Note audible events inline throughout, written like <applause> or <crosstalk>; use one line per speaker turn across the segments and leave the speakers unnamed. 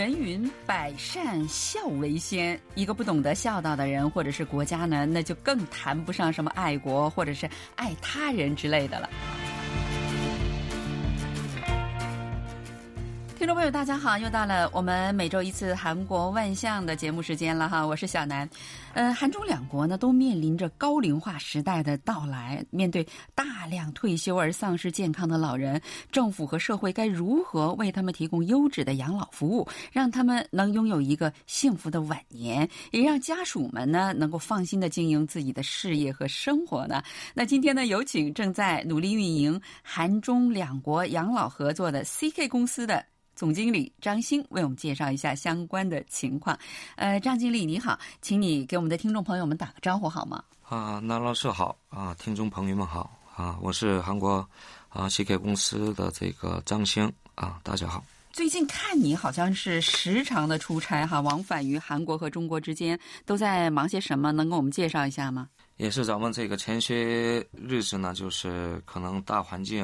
人云百善孝为先，一个不懂得孝道的人或者是国家呢，那就更谈不上什么爱国或者是爱他人之类的了。众朋友，大家好，又到了我们每周一次韩国万象的节目时间了哈，我是小南。呃，韩中两国呢都面临着高龄化时代的到来，面对大量退休而丧失健康的老人，政府和社会该如何为他们提供优质的养老服务，让他们能拥有一个幸福的晚年，也让家属们呢能够放心的经营自己的事业和生活呢？那今天呢，有请正在努力运营韩中两国养老合作的 CK 公司的。总经理张兴为我们介绍一下相关的情况。呃，张经理你好，请你给我们的听众朋友们打个招呼好吗？
啊，那老师好啊，听众朋友们好啊，我是韩国啊 CK 公司的这个张兴啊，大家好。
最近看你好像是时常的出差哈，往返于韩国和中国之间，都在忙些什么？能给我们介绍一下吗？
也是咱们这个前些日子呢，就是可能大环境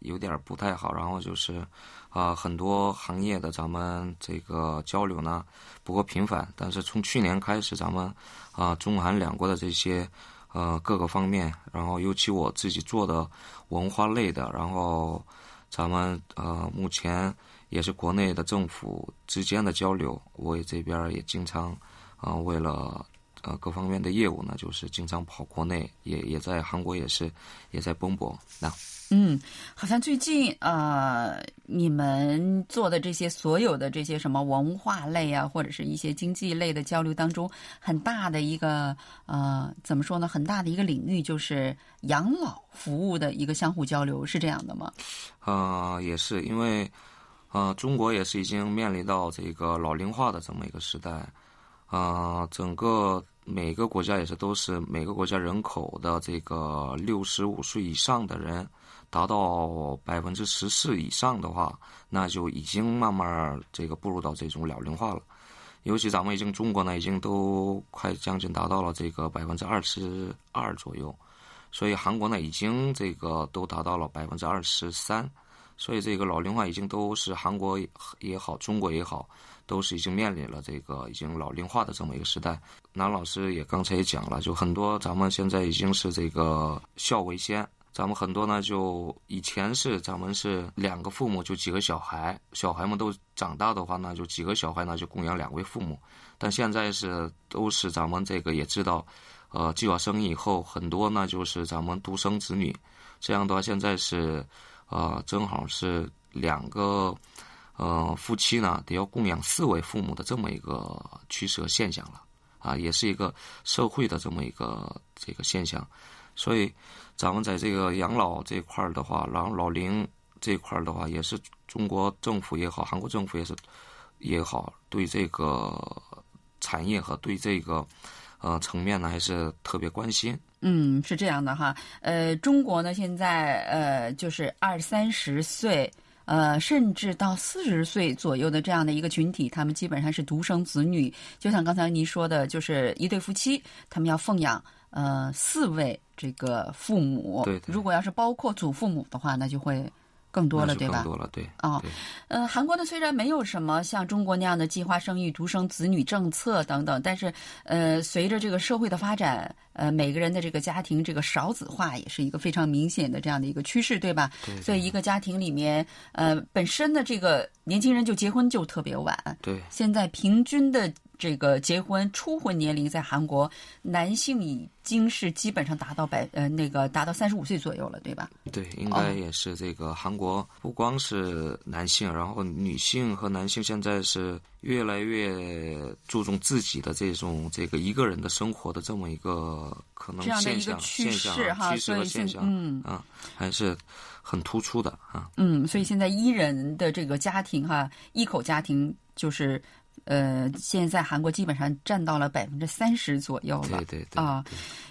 有点不太好，然后就是。啊，很多行业的咱们这个交流呢不够频繁，但是从去年开始，咱们啊中韩两国的这些呃各个方面，然后尤其我自己做的文化类的，然后咱们呃目前也是国内的政府之间的交流，我也这边也经常啊为了呃各方面的业务呢，就是经常跑国内，也也在韩国也是也在奔波那。
嗯，好像最近呃，你们做的这些所有的这些什么文化类啊，或者是一些经济类的交流当中，很大的一个呃，怎么说呢？很大的一个领域就是养老服务的一个相互交流，是这样的吗？
啊，也是，因为呃，中国也是已经面临到这个老龄化的这么一个时代啊，整个。每个国家也是都是每个国家人口的这个六十五岁以上的人达到百分之十四以上的话，那就已经慢慢这个步入到这种老龄化了。尤其咱们已经中国呢，已经都快将近达到了这个百分之二十二左右，所以韩国呢已经这个都达到了百分之二十三，所以这个老龄化已经都是韩国也好，中国也好。都是已经面临了这个已经老龄化的这么一个时代。南老师也刚才也讲了，就很多咱们现在已经是这个孝为先，咱们很多呢就以前是咱们是两个父母就几个小孩，小孩们都长大的话呢就几个小孩呢就供养两位父母，但现在是都是咱们这个也知道，呃计划生育以后很多呢就是咱们独生子女，这样的话现在是，呃正好是两个。呃，夫妻呢得要供养四位父母的这么一个趋势和现象了，啊，也是一个社会的这么一个这个现象，所以咱们在这个养老这块儿的话，然后老龄这块儿的话，也是中国政府也好，韩国政府也是也好，对这个产业和对这个呃层面呢，还是特别关心。
嗯，是这样的哈，呃，中国呢现在呃就是二三十岁。呃，甚至到四十岁左右的这样的一个群体，他们基本上是独生子女。就像刚才您说的，就是一对夫妻，他们要奉养呃四位这个父母。
对，
如果要是包括祖父母的话，那就会。更多了，对吧？
更多了，对。
哦，呃，韩国呢虽然没有什么像中国那样的计划生育、独生子女政策等等，但是，呃，随着这个社会的发展，呃，每个人的这个家庭这个少子化也是一个非常明显的这样的一个趋势，对吧？
对。
所以一个家庭里面，呃，本身的这个年轻人就结婚就特别晚。
对。
现在平均的。这个结婚初婚年龄在韩国，男性已经是基本上达到百呃那个达到三十五岁左右了，对吧？
对，应该也是这个韩国不光是男性，然后女性和男性现在是越来越注重自己的这种这个一个人的生活的这么一个可能现象
趋
势
哈，
趋势和现象嗯啊还是很突出的啊。
嗯，所以现在一人的这个家庭哈，一口家庭就是。呃，现在韩国基本上占到了百分之三十左右了，
对对对
啊，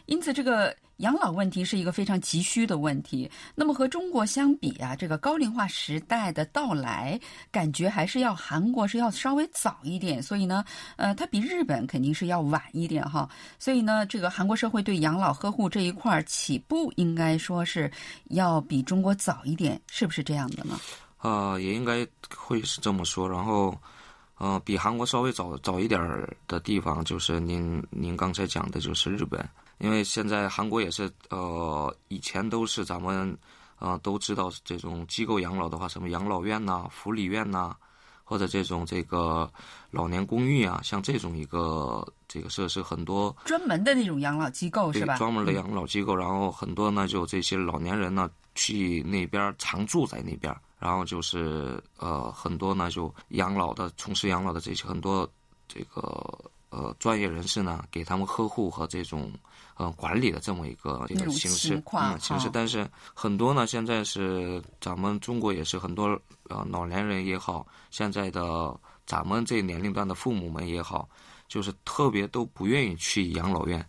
因此这个养老问题是一个非常急需的问题。那么和中国相比啊，这个高龄化时代的到来，感觉还是要韩国是要稍微早一点。所以呢，呃，它比日本肯定是要晚一点哈。所以呢，这个韩国社会对养老呵护这一块起步，应该说是要比中国早一点，是不是这样的呢？
啊，也应该会是这么说。然后。呃，比韩国稍微早早一点儿的地方，就是您您刚才讲的，就是日本。因为现在韩国也是，呃，以前都是咱们，呃，都知道这种机构养老的话，什么养老院呐、福利院呐，或者这种这个老年公寓啊，像这种一个这个设施很多。
专门的那种养老机构是吧？
专门的养老机构，然后很多呢，就这些老年人呢，去那边常住在那边，然后就是呃，很多呢就养老的，从事养老的这些很多这个呃专业人士呢，给他们呵护和这种。呃，管理的这么一个一个形式，嗯，形式，但是很多呢，现在是咱们中国也是很多呃老年人也好，现在的咱们这年龄段的父母们也好，就是特别都不愿意去养老院，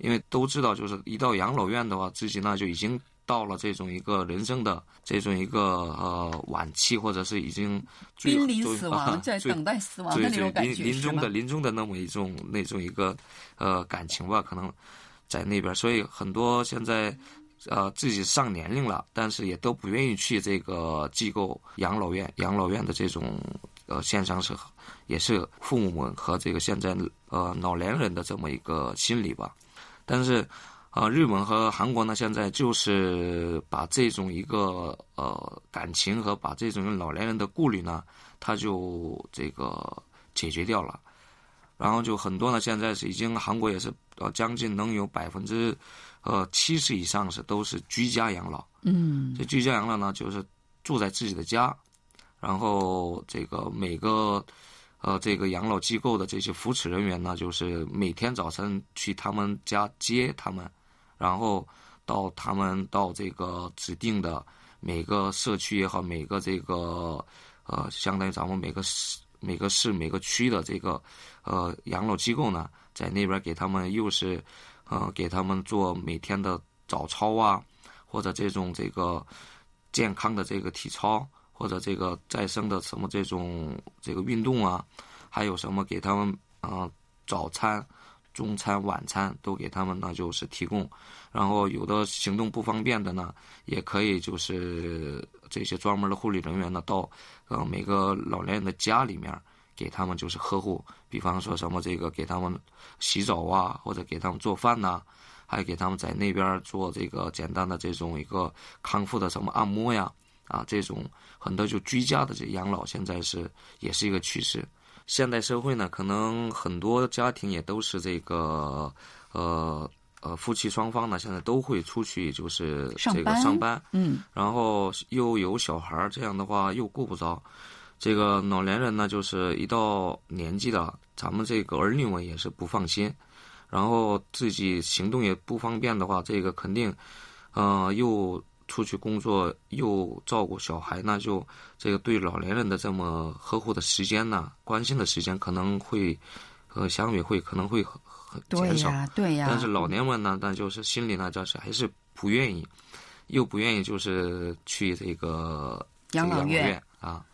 因为都知道，就是一到养老院的话，自己呢就已经到了这种一个人生的这种一个呃晚期，或者是已经
濒临死 <laughs> 亡，在等待死亡的那种感
觉，临临终的临终的那么一种那种一个呃感情吧，可能。在那边，所以很多现在，呃，自己上年龄了，但是也都不愿意去这个机构养老院。养老院的这种，呃，现象是，也是父母们和这个现在呃老年人的这么一个心理吧。但是，啊，日本和韩国呢，现在就是把这种一个呃感情和把这种老年人的顾虑呢，他就这个解决掉了。然后就很多呢，现在是已经韩国也是呃将近能有百分之，呃七十以上是都是居家养老。
嗯，
这居家养老呢，就是住在自己的家，然后这个每个，呃这个养老机构的这些扶持人员呢，就是每天早晨去他们家接他们，然后到他们到这个指定的每个社区也好，每个这个呃相当于咱们每个市。每个市、每个区的这个，呃，养老机构呢，在那边给他们又是，呃，给他们做每天的早操啊，或者这种这个健康的这个体操，或者这个再生的什么这种这个运动啊，还有什么给他们啊早餐、中餐、晚餐都给他们呢，就是提供。然后有的行动不方便的呢，也可以就是这些专门的护理人员呢，到呃每个老年人的家里面给他们就是呵护，比方说什么这个给他们洗澡啊，或者给他们做饭呐，还给他们在那边做这个简单的这种一个康复的什么按摩呀，啊这种很多就居家的这养老现在是也是一个趋势。现代社会呢，可能很多家庭也都是这个呃。呃，夫妻双方呢，现在都会出去，就是这个上班，
嗯，
然后又有小孩儿，这样的话又顾不着。这个老年人呢，就是一到年纪了，咱们这个儿女们也是不放心，然后自己行动也不方便的话，这个肯定，呃，又出去工作，又照顾小孩，那就这个对老年人的这么呵护的时间呢，关心的时间可能会，呃，相比会可能会。
对呀，对呀。
但是老年们呢，那就是心里呢，就是还是不愿意，又不愿意，就是去这个养
老
院啊。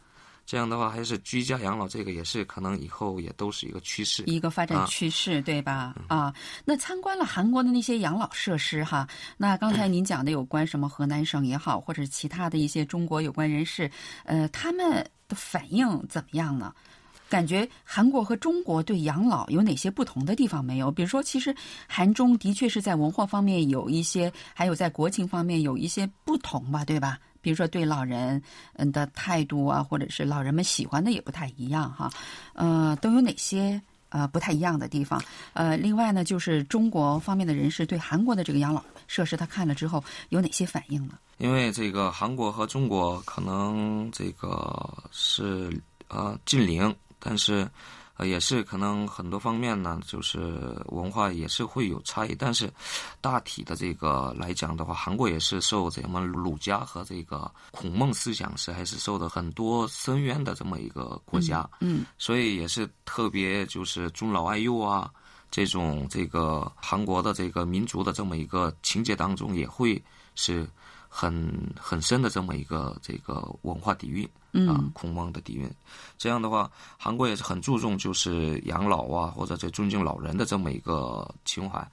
这样的话，还是居家养老，这个也是可能以后也都是一个趋势，
一个发展趋势，对吧？啊，那参观了韩国的那些养老设施哈，那刚才您讲的有关什么河南省也好，或者其他的一些中国有关人士，呃，他们的反应怎么样呢？感觉韩国和中国对养老有哪些不同的地方没有？比如说，其实韩中的确是在文化方面有一些，还有在国情方面有一些不同吧，对吧？比如说对老人嗯的态度啊，或者是老人们喜欢的也不太一样哈。呃，都有哪些呃不太一样的地方？呃，另外呢，就是中国方面的人士对韩国的这个养老设施，他看了之后有哪些反应呢？
因为这个韩国和中国可能这个是呃近邻。但是，呃，也是可能很多方面呢，就是文化也是会有差异。但是，大体的这个来讲的话，韩国也是受咱们儒家和这个孔孟思想是还是受的很多深渊的这么一个国家。
嗯，
所以也是特别就是尊老爱幼啊，这种这个韩国的这个民族的这么一个情节当中，也会是很很深的这么一个这个文化底蕴。啊，孔孟的底蕴，这样的话，韩国也是很注重就是养老啊，或者这尊敬老人的这么一个情怀。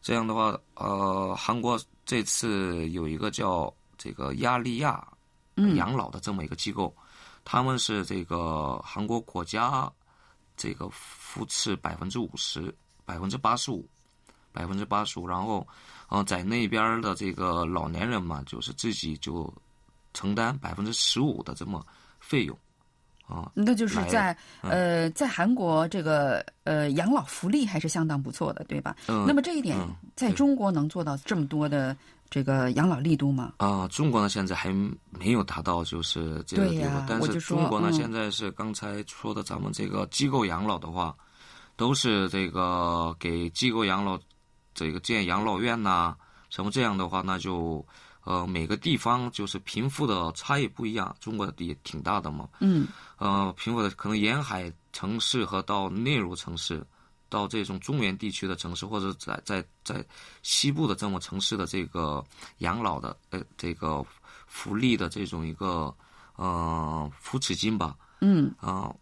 这样的话，呃，韩国这次有一个叫这个亚利亚养老的这么一个机构，他们是这个韩国国家这个扶持百分之五十，百分之八十五，百分之八十五，然后，嗯、在那边的这个老年人嘛，就是自己就承担百分之十五的这么费用，啊、
那就是
来
在呃，在韩国这个呃养老福利还是相当不错的，对吧？
嗯
那么这一点
嗯
在中国能做到这么多的这个养老力度吗？
啊、中国呢现在还没有达到就是这个地步，但
是说
中国呢、
嗯
现在是刚才说的咱们这个机构养老的话，都是这个给机构养老这个建养老院呐、什么这样的话，那就呃每个地方就是贫富的差异不一样，中国也挺大的嘛，
嗯。
呃，贫富的可能沿海城市和到内陆城市，到这种中原地区的城市，或者在在在西部的这么城市的这个养老的呃这个福利的这种一个呃扶持金吧，
嗯。
啊、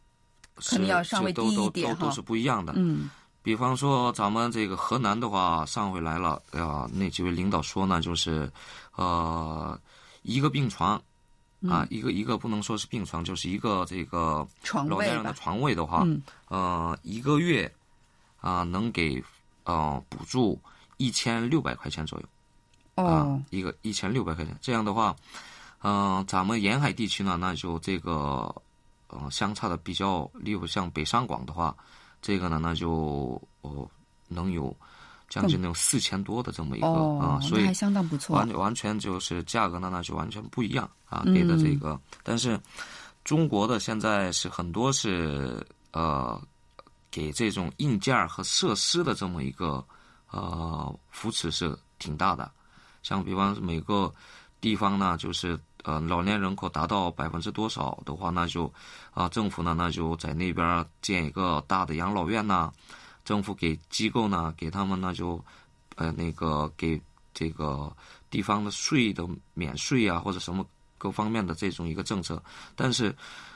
可能要稍微低一
是都都
点
都都是不一样的。
嗯
比方说咱们这个河南的话，上回来了，啊，那几位领导说呢，就是，呃，一个病床，啊，一个一个不能说是病床，就是一个这个
嗯床位
老年人的，床位的话，
嗯
呃，一个月啊、能给呃补助一千六百块钱左右啊、
哦，
一个一千六百块钱。这样的话，嗯、咱们沿海地区呢，那就这个呃相差的比较，例如像北上广的话，这个呢那就哦能有将近能有四千多的这么一个啊、
哦，
所以
还相当不错
完。完全就是价格呢，那就完全不一样啊，
嗯
给的这个。但是中国的现在是很多是呃给这种硬件儿和设施的这么一个呃扶持是挺大的，像比方说每个地方呢，就是呃老年人口达到百分之多少的话，那就啊、政府呢那就在那边建一个大的养老院呐，政府给机构呢给他们呢就呃那个给这个地方的税的免税啊，或者什么各方面的这种一个政策，但是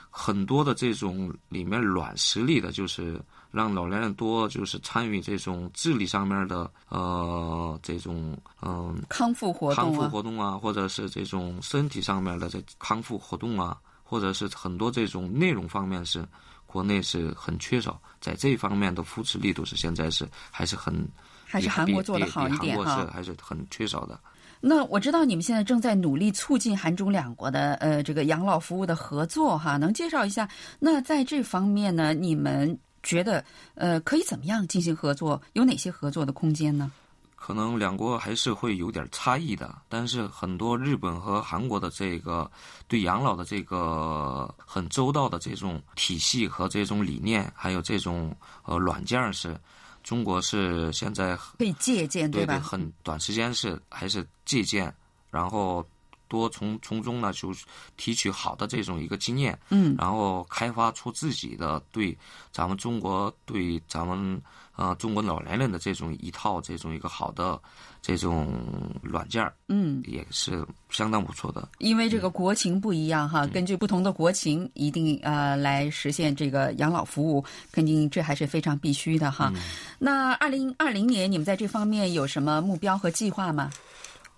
很多的这种里面软实力的，就是让老年人多就是参与这种智力上面的呃这种嗯、
康复活动
康复活动啊，或者是这种身体上面的这康复活动啊，或者是很多这种内容方面是国内是很缺少，在这方面的扶持力度是现在是还是很
还是韩国做的好一点
比韩国是
哈。
还是很缺少的。
那我知道你们现在正在努力促进韩中两国的呃这个养老服务的合作哈，能介绍一下？那在这方面呢，你们觉得呃可以怎么样进行合作？有哪些合作的空间呢？
可能两国还是会有点差异的，但是很多日本和韩国的这个对养老的这个很周到的这种体系和这种理念，还有这种呃软件是，中国是现在
可以借鉴
对对，
吧？
很短时间是还是借鉴，然后多从从中呢就提取好的这种一个经验，
嗯
然后开发出自己的对咱们中国对咱们呃中国老年人的这种一套这种一个好的这种软件儿，
嗯，
也是相当不错的。
因为这个国情不一样哈，根据不同的国情，一定呃来实现这个养老服务，肯定这还是非常必须的哈。那二零二零年你们在这方面有什么目标和计划吗？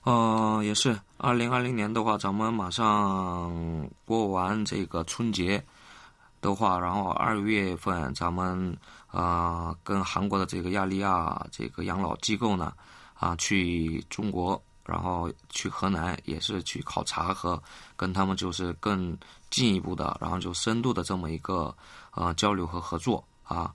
呃，也是，二零二零年的话，咱们马上过完这个春节的话，然后二月份咱们呃跟韩国的这个亚利亚这个养老机构呢啊去中国，然后去河南也是去考察和跟他们就是更进一步的，然后就深度的这么一个呃交流和合作啊，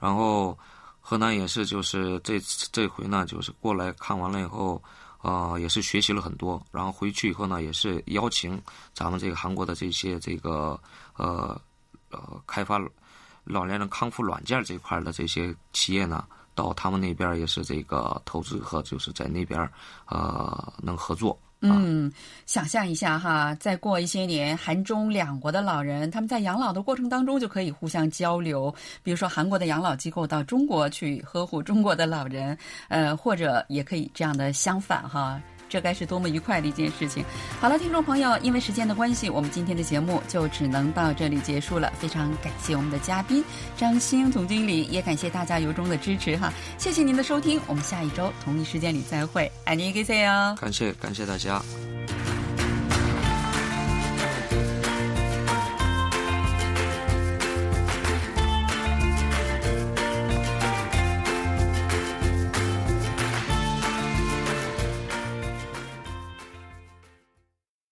然后河南也是就是这次这回呢就是过来看完了以后。呃，也是学习了很多，然后回去以后呢，也是邀请咱们这个韩国的这些这个呃呃开发老年人康复软件这块的这些企业呢，到他们那边也是这个投资和就是在那边呃能合作。
嗯，想象一下哈，再过一些年，韩中两国的老人他们在养老的过程当中就可以互相交流，比如说韩国的养老机构到中国去呵护中国的老人，呃，或者也可以这样的相反哈。这该是多么愉快的一件事情！好了，听众朋友，因为时间的关系，我们今天的节目就只能到这里结束了。非常感谢我们的嘉宾张兴总经理，也感谢大家由衷的支持哈。谢谢您的收听，我们下一周同一时间里再会，爱你给谁哦。
感谢感谢大家。